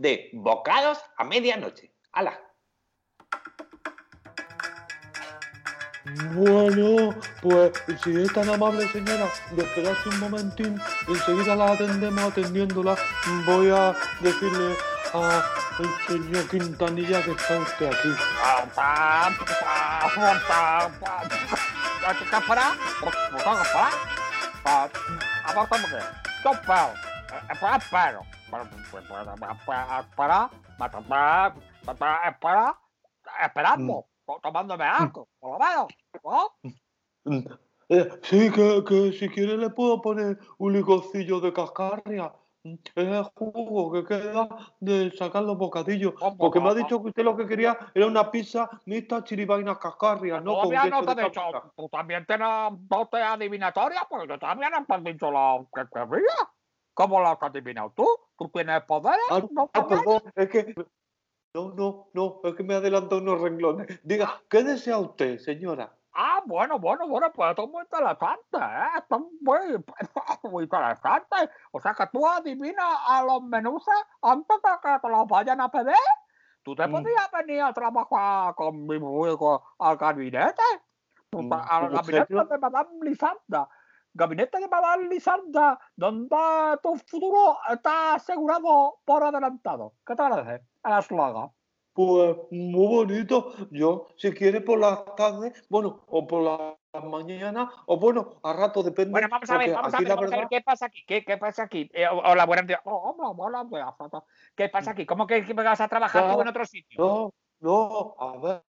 de bocados a medianoche. ¡Hala! Bueno, pues si es tan amable señora de esperarse un momentín, enseguida la atendemos atendiéndola. Voy a decirle al señor Quintanilla que está usted aquí. Esperando, tomándome algo, por lo menos, ¿no? Eh, Sí, que, que si quiere le puedo poner un licorcillo de cascarria. Es el jugo que queda de sacar los bocadillos. ¿Cómo Porque me ha dicho que usted lo que quería era una pizza mixta chiribainas cascarria, no Todavía no te he dicho, tú también tienes dotes adivinatorias, porque tú también has dicho lo que quería. ¿Cómo lo has adivinado tú? ¿Tú tienes poderes? Ah, ¿No ah, también? perdón, es que... No, no, no, es que me adelantó unos renglones. Diga, ¿qué desea usted, señora? Ah, bueno, bueno, bueno, pues esto es muy interesante, ¿eh? Esto es muy, muy interesante. O sea que tú adivinas a los menuses antes de que te los vayan a pedir. Tú te Mm. podías venir a trabajar conmigo al gabinete. Tú Mm, Al ¿en gabinete de Madame Lisanda. Gabinete de Madame Lisanda, donde tu futuro está asegurado por adelantado. ¿Qué te parece? El. Pues muy bonito. Yo, si quiere por las tardes, bueno, o por las mañanas, o bueno, a rato depende. Bueno, vamos a ver, vamos a ver, vamos a ver, ¿qué pasa aquí? ¿Qué, qué pasa aquí? Eh, ho- hola, buenos días. Oh, hola, buenos días. Fata. ¿Qué pasa aquí? ¿Cómo que, que vas a trabajar tú en otro sitio? No, no, a ver.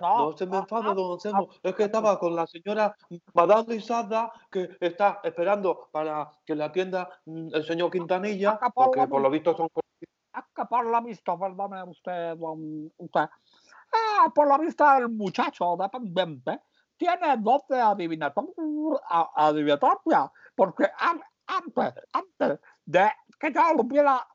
No, No se me ah, enfade, ah, don Anselmo. Es que estaba con la señora Madame Lisada, que está esperando para que la atienda mm, el señor Quintanilla, porque por lo vista. visto son que por la vista, perdone usted, don, usted. Ah, por la vista el muchacho dependiente tiene doce adivinator- a- adivinatoria, porque an- antes, antes de que yo lo hubiera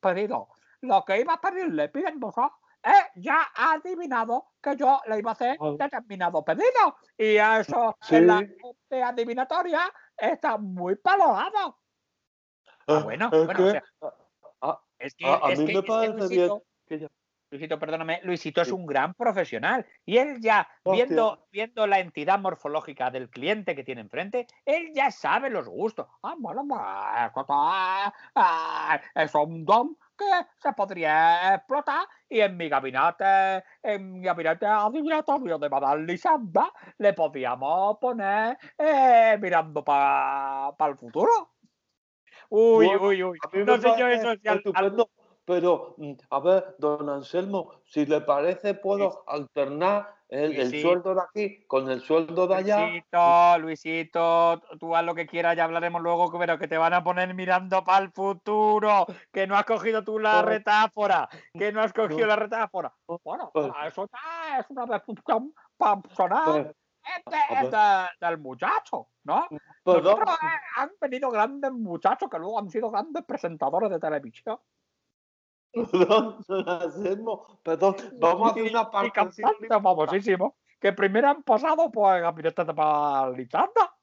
pedido lo que iba a pedirle pidiéndose, él ya ha adivinado que yo le iba a hacer Ah. determinado pedido. Y eso Sí. en la dote adivinatoria está muy valorado. Ah, Eh, bueno, es bueno, o que, sea, ah, es que, a, a es mí que- me es que parece bien Luisito, que ya- Luisito, perdóname, Luisito es un gran profesional y él ya, Hostia. viendo, viendo la entidad morfológica del cliente que tiene enfrente, él ya sabe los gustos. Ah, bueno, pues, está- ah, es un don que se podría explotar y en mi gabinete, en mi gabinete adivinatorio de Madame Lisanda, le podíamos poner eh, mirando para el futuro. Uy, uy, uy. No sé yo eso si al- al- pero mm, a ver, don Anselmo, si le parece, puedo alternar el, el sueldo de aquí con el sueldo de allá. Luisito, Luisito, tú haz lo que quieras, ya hablaremos luego, pero que te van a poner mirando para el futuro, que no has cogido tú la No. retáfora, que no has cogido No. la retáfora. No. Bueno, Pues- eso ya es una decisión personal Pues, es de- del muchacho, ¿no? perdón, Nosotros, eh, han venido grandes muchachos que luego han sido grandes presentadores de televisión. Perdón, don Anselmo, perdón, vamos a hacer una parte. cantantes famosísimos, que primero han pasado por el gabinete de Palizanda.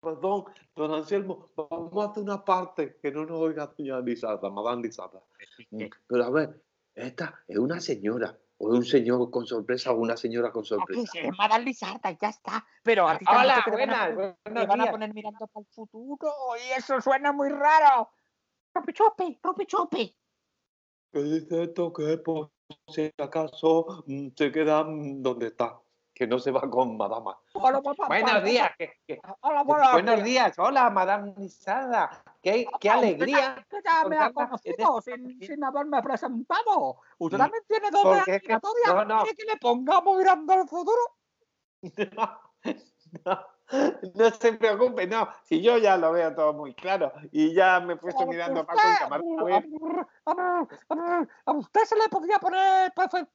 Perdón, don Anselmo, vamos a hacer una parte que no nos oiga doña Lisada, Madame Lisada. Mm, Pero a ver, esta es una señora, o es un señor con sorpresa, o una señora con Aquí sorpresa. se llama Madame Lizarda y ya está. Pero a ti Hola, te van a buenas, te buenos van a poner mirando para el futuro y eso suena muy raro. Ropi chopi, ropi chopi. ¿Qué dice esto? Que por si acaso mm, se queda mm, donde está, que no se va con Madama. Hola, papá, Buenos papá. días. que- que- Hola, buenos, días. Hola, Madame Lisada. Qué, qué alegría. Usted ya me ha conocido sin, sin haberme presentado. Usted Mm, también tiene es que- adivinatoria. no, no. ¿Quiere que le pongamos mirando al futuro? No, no se preocupe, no. Si yo ya lo veo todo muy claro y ya me he puesto mirando a Paco y Camargo. a, usted se le podría poner perfe-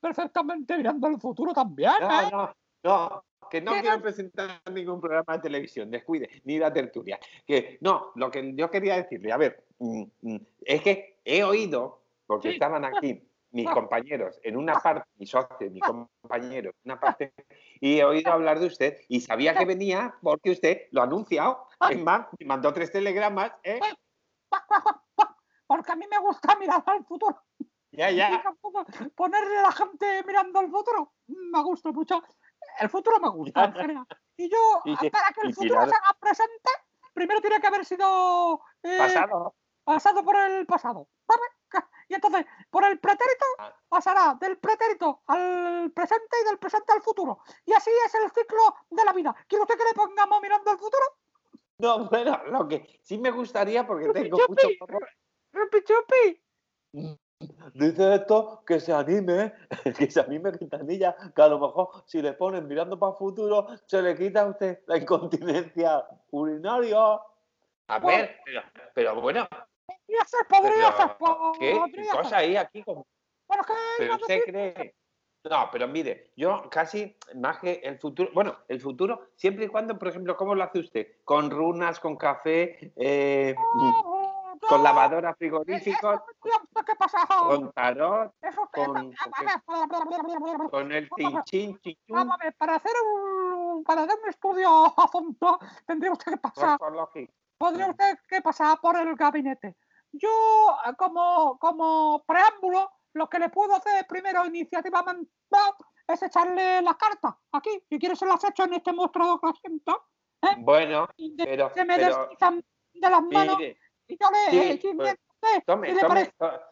perfectamente mirando al futuro también, No, ¿eh? no, no, que no quiero presentar ningún programa de televisión, descuide, ni la tertulia. Que no, lo que yo quería decirle, a ver, mm, mm, es que he oído, porque Sí. estaban aquí mis Ah. compañeros en una parte, mis socios, mis compañeros en una parte, y he oído hablar de usted y sabía que venía porque usted lo ha anunciado. Es más, me mandó tres telegramas, ¿eh? porque a mí me gusta mirar al futuro. Ya, ya. ponerle a la gente mirando al futuro me gusta mucho. El futuro me gusta, en general. Y yo, Y para que el futuro tirar- se haga presente, primero tiene que haber sido eh, Pasado. pasado por el pasado. ¿vale? Y entonces, por el pretérito, Ah. pasará del pretérito al presente y del presente al futuro. Y así es el ciclo de la vida. ¿Quiere usted que le pongamos mirando al futuro? No, bueno, lo que sí me gustaría, porque Chupi, tengo mucho chupi. porro, ¡Rupi, chupi! Dice esto que se anime, que se anime Quintanilla, que a lo mejor si le ponen mirando para el futuro, se le quita a usted la incontinencia urinaria. A ver, pero, pero bueno, Podría ser, podría ser. ¿qué? ¿Qué podría cosa hay aquí? Como- Pero usted decir- cree. No, pero mire, yo casi más que el futuro, bueno, el futuro, siempre y cuando, por ejemplo, ¿cómo lo hace usted? Con runas, con café, eh, con no, lavadora eh, frigoríficos, que pasar. con tarot, Eso con- con el chinchín, chichún, Vamos a ver, para hacer un, para hacer un estudio a fondo, tendría usted que pasar. Podría usted que pasar por el gabinete. Yo, eh, como, como preámbulo, lo que le puedo hacer primero iniciativamente es echarle las cartas aquí. Si quiere se las echo en este mostrador que asiento. Bueno, Y de- pero, se me pero, deslizan de las manos mire, y yo le... sí, eh, pues, tome, si le tome, parece-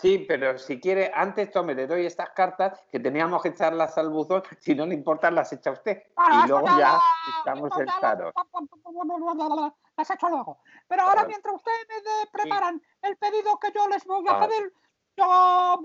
Sí, pero si quiere, antes tome, le doy estas cartas que teníamos que echarlas al buzón. Si no le importan, las echa usted. Claro, y luego ya estamos en tarot. Las hecho luego. Pero ahora, Claro. mientras ustedes me de- preparan el pedido que yo les voy a pedir, yo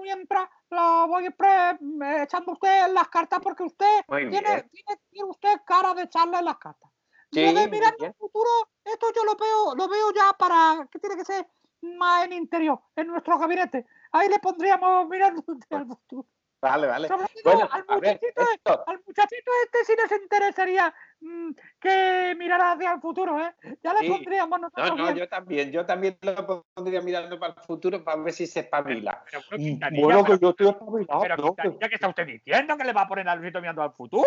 mientras lo voy pre- echando usted las cartas porque usted tiene, tiene, tiene usted cara de echarle las cartas. Sí, Lo de mirar el futuro, esto yo lo veo, lo veo ya para que tiene que ser más en interior, en nuestro gabinete. Ahí le pondríamos mirando al futuro. Vale, vale. Sobre todo Bueno, al a ver, muchachito esto, al muchachito este sí les interesaría mm, que mirara hacia el futuro, ¿eh? Ya le Sí. pondríamos no, nosotros no, bien. yo también, yo también lo pondría mirando para el futuro para ver si se espabila. Pero, pero, Bueno, que pero- yo estoy espabilado, pero, ¿no? Que- Quintanilla, ¿qué está usted diciendo? ¿Que le va a poner al Luisito mirando al futuro?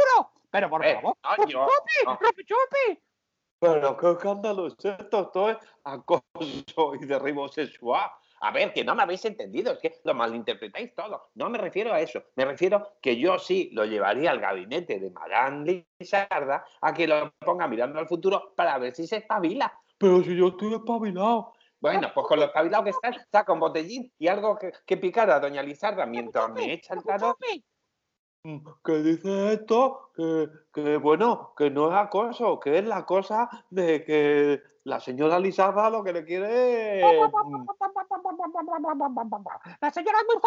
Pero por Eh, favor, no, ¡Rupi yo- Chupi! no. ¡Rupi Chupi! Pero qué escándalo es esto, esto es acoso y derribo sexual. A ver, que no me habéis entendido, es que lo malinterpretáis todo. No me refiero a eso, me refiero que yo sí lo llevaría al gabinete de Madame Lizarda a que lo ponga mirando al futuro para ver si se espabila. Pero si yo estoy espabilado. Bueno, pues con lo espabilado que estás, saca un botellín y algo que, que picar a Doña Lizarda mientras me echa el ¡Rupi tarot. Que dice esto, que, que bueno, que no es acoso, que es la cosa de que la señora Lizarda lo que le quiere es, mm, La señora es muy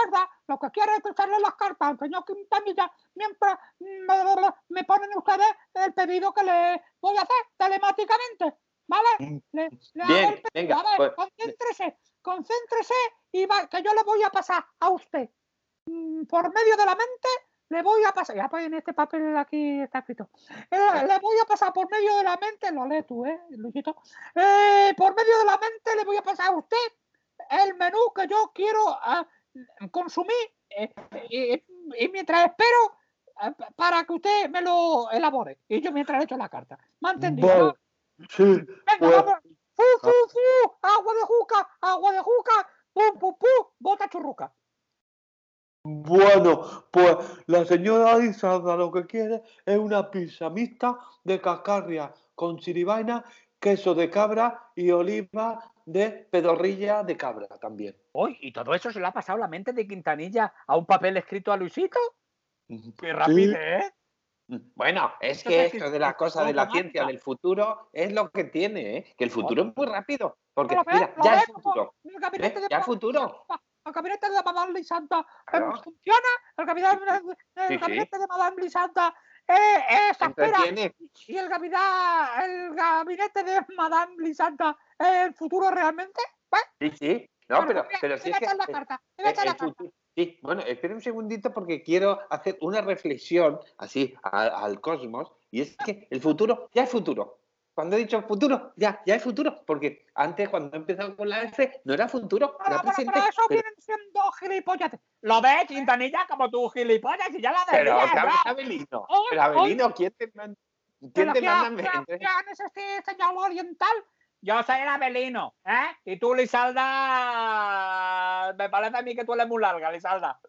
lo que quiere es echarle las cartas al señor Quintanilla mientras me, ponen ustedes el pedido que le voy a hacer telemáticamente, ¿vale? Mm. Le, le Bien, el venga, a ver, pues- concéntrese, concéntrese y va, que yo le voy a pasar a usted mm, por medio de la mente. Le voy a pasar, ya pues en este papel aquí está escrito. Eh, le voy a pasar por medio de la mente, lo lees tú, ¿eh, Luisito? Eh, por medio de la mente le voy a pasar a usted el menú que yo quiero ah, consumir eh, y, mientras espero ah, pa- para que usted me lo elabore. Y yo mientras le echo la carta. ¿Me entendido? Sí, Venga, pues- vamos. ¡Fu, fu, fu! ¡Agua de juca! ¡Agua de juca! ¡Pum, pum, pum! ¡Bota churruca! Bueno, pues la señora Lizarda lo que quiere es una pizza mixta de cascarria con chiribaina, queso de cabra y oliva de pedorrilla de cabra también. Uy, ¿y todo eso se le ha pasado la mente de Quintanilla a un papel escrito a Luisito? ¡Qué rápido, ¿eh? Bueno, es Esto que es esto de la cosa de la ciencia del futuro es lo que tiene, ¿eh? que el futuro es muy rápido. Porque, Lo mira, lo ya es futuro. De Ya es futuro. El gabinete de Madame Lisanta Claro. funciona. El gabinete, el Sí, sí. gabinete de Madame Lisanta eh, eh, se espera. Y el gabinete, el gabinete de Madame Lisanta es el futuro realmente. Pues, Sí, sí. No, pero, a- pero es que. echar la carta. la Sí, bueno, espera un segundito porque quiero hacer una reflexión así al cosmos y es que el futuro ya es futuro. Cuando he dicho futuro, ya, ya es futuro, porque antes cuando he empezado con la F no era futuro, Bueno, era presente. pero eso pero- vienen siendo gilipollas. ¿Lo ves, Quintanilla, como tú gilipollas? Y ya la Pero. Pero Abelino, pero Abelino, ¿quién te manda? ¿Quién Pero te manda? en ese este señal oriental Yo soy el Abelino, ¿eh? Y tú, Lisalda, me parece a mí que tú eres muy larga, Lisalda.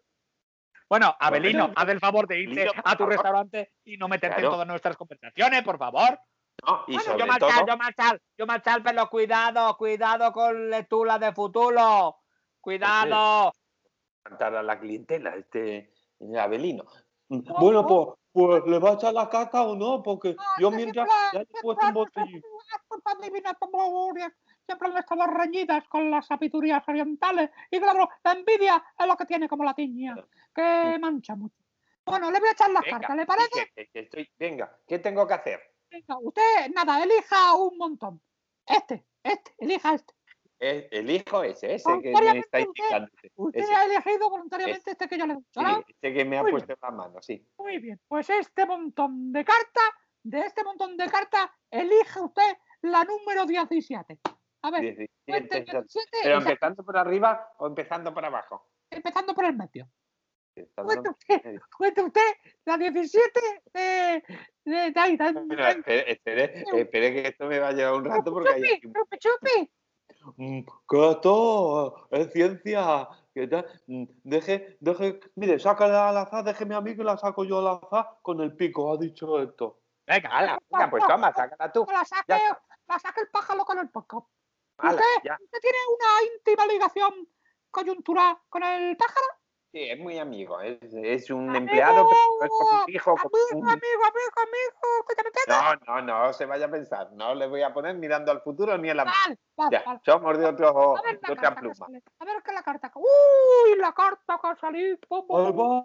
Bueno, Abelino, haz el favor de irte a tu restaurante y no meterte en todas nuestras conversaciones, por favor. No, y Bueno, yo sobre marchar, todo, yo marchar, yo marchar, pero cuidado, cuidado con lectura de futuro. Cuidado. cantar a la clientela, este Abelino. Bueno, pues, pues le va a echar la caca o no, porque yo mientras siempre- ya le he puesto un como siempre han estado reñidas con las sabidurías orientales. Y claro, la envidia es lo que tiene como la tiña, que mancha mucho. Bueno, le voy a echar las Venga, cartas, ¿le parece? que- que- que estoy- venga, ¿qué tengo que hacer? Venga, usted, nada, elija un montón. Este, este, elija este. Elijo ese, ese que me está indicando. Usted Ese. ha elegido voluntariamente este que yo le he dicho, Sí, ¿no? ese que me ha Muy puesto en la mano, sí. Muy bien, pues este montón de cartas, de este montón de cartas, elige usted la número 17. A ver, 17, cuente ya- 17 Pero empezando por arriba o empezando por abajo. empezando por el medio. Por usted, cuente usted la 17 de, de, de- espere, espere, espere que esto me va a llevar un rato porque hay Chupi, aquí chupi, chupi. Mm, Que esto es ciencia. Que tal? Mm, Deje, deje, mire, sácala al azar, déjeme a mí que la saco yo al azar con el pico, ha dicho esto. Venga, ala, venga, pues toma, sácala tú. La saque, Ya la saque el pájaro con el. Ala, ¿Usted, ya. ¿Usted tiene una íntima ligación coyuntural con el pájaro? Sí, es muy amigo, es, es un Amigo, empleado, pero es como un hijo. Amigo, un- amigo, amigo, amigo. No, no, no se vaya a pensar. No le voy a poner mirando al futuro ni a la. Vale, vale, Ya, vale. somos de, otro, A ver de otra pluma. sale. A ver qué es la carta. ¡Uy! La carta que ha salido. Ahí va,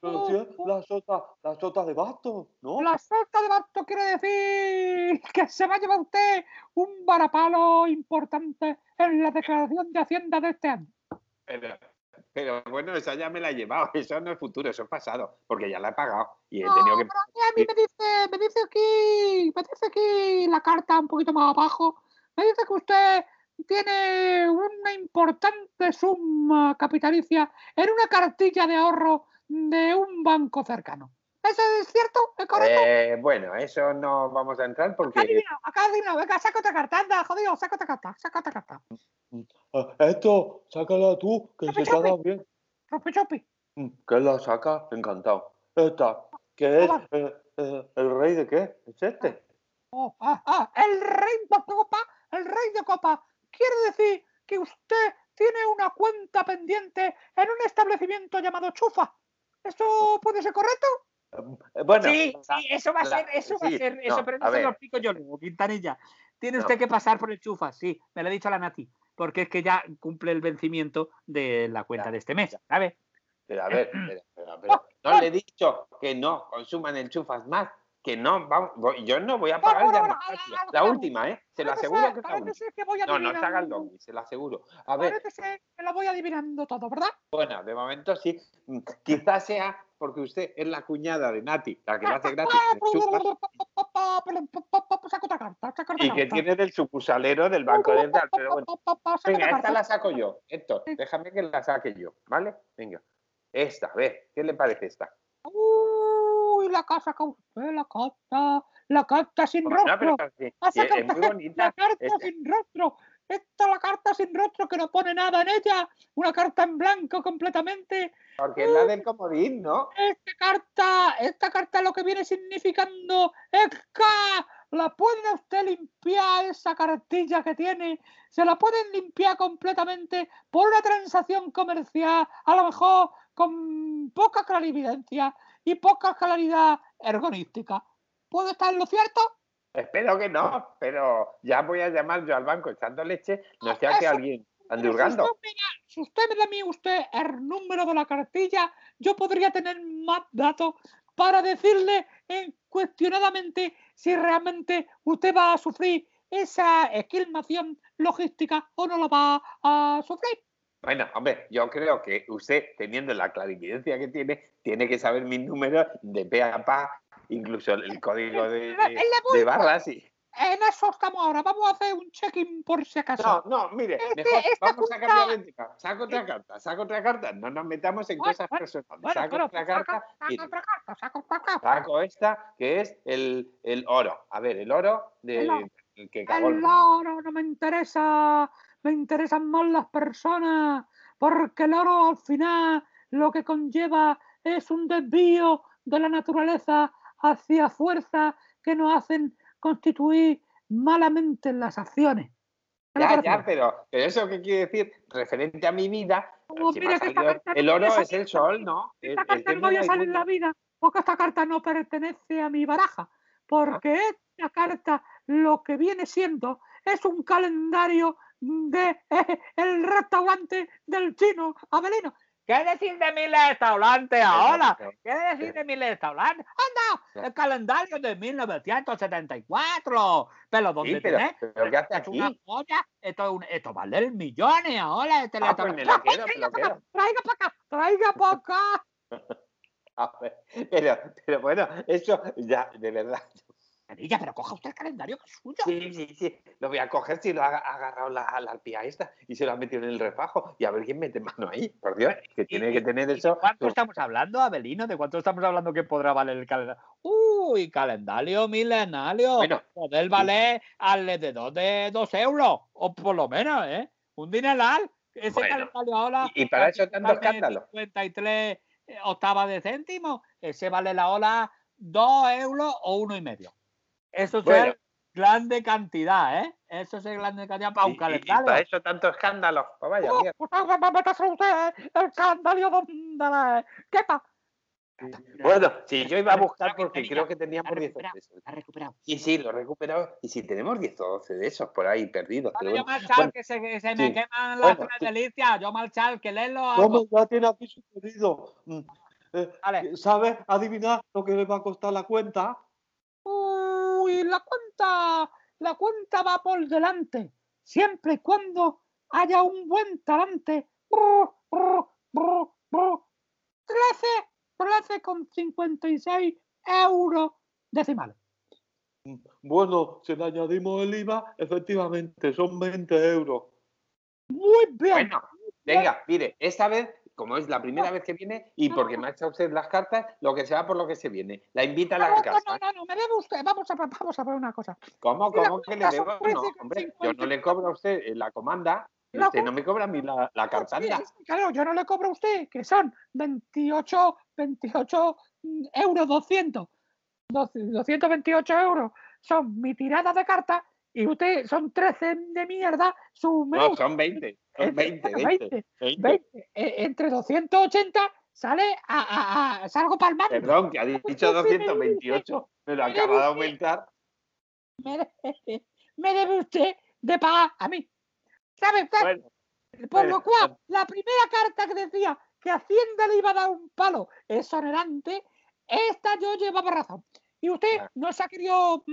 pero si es la sota, la sota de bastos, ¿no? La sota de basto quiere decir que se va a llevar usted un varapalo importante en la declaración de Hacienda de este año. Pero, pero bueno, esa ya me la he llevado. Eso no es futuro, eso es pasado. Porque ya la he pagado y he No, tenido que. pero a mí, a mí me dice, me dice aquí, me dice aquí la carta un poquito más abajo, me dice que usted tiene una importante suma capitalicia en una cartilla de ahorro de un banco cercano. ¿Eso es cierto? ¿Es correcto? Eh, bueno, eso no vamos a entrar Acá porque. adivino, acá adivino. Venga, saca otra carta, anda, jodido, saca otra carta, saca otra carta. Ah, Esto, sácala tú, que se da chupi. bien. Chupi, chupi. Mm, Que la saca, encantado. Esta, que es eh, eh, el rey de qué? ¿Es este? Oh, ah, ah, el rey de copa, el rey de copa. Quiere decir que usted tiene una cuenta pendiente en un establecimiento llamado Chufa. ¿Esto puede ser correcto? Eh, Bueno, sí, sí, eso va a ser, eso va a ser, eso, no, pero no se lo explico yo luego, Quintanilla. Tiene No. usted que pasar por el Chufa, sí, me lo ha dicho la Nati, porque es que ya cumple el vencimiento de la cuenta Ya, de este mes. Pero a ver, pero, pero- pero no le he dicho que no consuman enchufas más, que no, vamos, yo no voy a pagar bueno, La- última, ¿eh? Se lo aseguro que que voy No, no se haga el adivinando- lobby, se lo aseguro. A ver, Parece que lo voy adivinando todo, ¿verdad? bueno, de momento sí. Mm, Quizás sea porque usted es la cuñada de Nati, la que lo hace gratis carta, y que carta. tiene del sucusalero del banco de tal. Pero bueno, venga, esta carta. la saco yo. Héctor, déjame que la saque yo, ¿vale? Venga. Esta, a ver, ¿qué le parece esta? Uy, la casa que usted, la carta, la carta sin rostro. pero sí, Ha sí, sacado es muy bonita. La carta sin rostro. Esta la carta sin rostro que no pone nada en ella. Una carta en blanco completamente. Porque es la del comodín, ¿no? Esta carta, esta carta lo que viene significando es que la puede usted limpiar esa cartilla que tiene, se la pueden limpiar completamente por una transacción comercial, a lo mejor con poca clarividencia y poca claridad ergonística. ¿Puede estar en lo cierto? Espero que no, pero ya voy a llamar yo al banco echando leche, no sea que alguien ande hurgando. Si usted, me da, si usted me da a mí usted el número de la cartilla, yo podría tener más datos para decirle en cuestionadamente si realmente usted va a sufrir esa esquilmación logística o no la va a sufrir. Bueno, hombre, yo creo que usted, teniendo la clarividencia que tiene, tiene que saber mis números de pe a pa, incluso el código de, En la- en la de bolsa. barras y... En eso estamos ahora. Vamos a hacer un check-in por si acaso. No, no, mire, Este- mejor vamos a cambiar de tema. Saca otra carta, saca otra carta. No nos metamos en Bueno, cosas bueno, personales. Bueno, pero otra carta. saca mire, otra carta, saca otra carta. saco esta, que es el, el oro. A ver, el oro de... El oro. el que el- El oro no me interesa, me interesan más las personas, porque el oro al final lo que conlleva es un desvío de la naturaleza hacia fuerzas que nos hacen constituir malamente en las acciones. ¿Qué le Ya, ya, pero, pero eso qué quiere decir, referente a mi vida, si mira salido- no el oro es el sol. ¿no? Esta el carta no hay sale en la vida, porque esta carta no pertenece a mi baraja, porque esta carta lo que viene siendo es un calendario de eh, el restaurante del chino Abelino. ¿Qué decir de mi restaurante ahora? ¿Qué decir de mi restaurante? ¡Anda! El calendario de 1974. Pero ¿dónde Sí, pero, tenés? pero ¿qué hace Es una aquí? joya. Esto, es un- esto vale millones ahora. Este Ah, pues me lo quedo, me lo quedo. Traiga para acá, traiga para acá. A ver, pero, pero bueno, eso ya, de verdad. Pero coja usted el calendario que es suyo. Sí, sí, sí. Lo voy a coger si lo ha ha agarrado la, la arpía esta y se lo ha metido en el refajo. Y a ver quién mete mano ahí. Por Dios, que tiene que tener ¿Y de eso. cuánto estamos hablando, Abelino? ¿De cuánto estamos hablando que podrá valer el calendario? Uy, calendario milenario. Bueno, Poder valer alrededor de dos euros, o por lo menos, ¿eh? Un dineral. Ese Bueno, calendario ahora. y- y para eso tanto escándalo. 53 octavas de céntimo. Ese vale la hora dos euros o uno y medio. Eso es Bueno. grande cantidad, ¿eh? Eso es grande cantidad para un y- y calendario. para eso tanto escándalo. Pues vaya Oh, usted la- ¿Qué pa? Bueno, si yo iba a buscar porque creo que teníamos Ha 10 o recuperado. 12. Ha recuperado. Sí, sí, lo he recuperado. Y si tenemos 10 o 12 de esos por ahí perdidos. yo marchar, Bueno, que se, que se sí. me queman las Bueno, delicias. Yo marchar, que leerlo ¿Cómo ya tiene aquí su pedido? Mm, eh, Vale. ¿Sabe adivinar lo que le va a costar la cuenta? La cuenta, la cuenta va por delante. Siempre y cuando haya un buen talante. Brr, brr, brr, brr. 13, 13 con 56 euros decimales. Bueno, si le añadimos el IVA, efectivamente, son 20 euros. Muy bien. Bueno, venga, mire, esta vez, como es la primera vez que viene y porque me ha echado usted las cartas, lo que se va por lo que se viene. La invita a No, la no, no, casa. no, no, me debe usted. Vamos a, vamos a ver una cosa. ¿Cómo, Mira, cómo que le debo? No, hombre, yo no le cobro a usted eh, la comanda y usted no me cobra a mí la, la Sí, cartanda. sí, claro, yo no le cobro a usted, que son 28, 28 mm, euros 200. 12 228 euros son mi tirada de cartas y usted son 13 de mierda su. No, son 20. Eh, Son 20, bueno, 20. 20, 20. 20. Eh, entre 280 sale a, a- a- salgo palmando. Perdón, que ha dicho 228. Me lo acaba de aumentar. Me debe, me debe usted de pagar a mí. ¿Sabe? Bueno, Por bueno, lo cual, la primera carta que decía que Hacienda le iba a dar un palo exonerante, esta yo llevaba razón. Y usted Claro. no se ha querido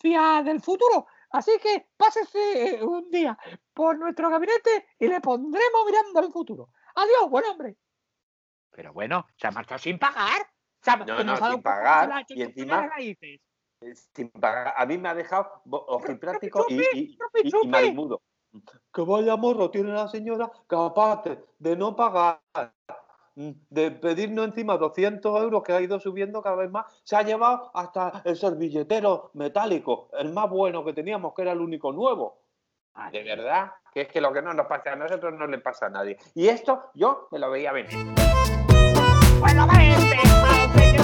fiar del futuro. Así que pásese un día por nuestro gabinete y le pondremos mirando al futuro. Adiós, buen hombre. Pero bueno, se ha marchado sin pagar. Se ha- No, no, sin pagar, la y encima- raíces. sin pagar. A mí me ha dejado ojiplático y, y, y- y marimudo. Que vaya morro tiene la señora capaz de no pagar, de pedirnos encima 200 euros que ha ido subiendo cada vez más. Se ha llevado hasta el servilletero metálico, el más bueno que teníamos, que era el único nuevo. De verdad, que es que lo que no nos pasa a nosotros no le pasa a nadie. Y esto yo me lo veía venir. Bueno, este,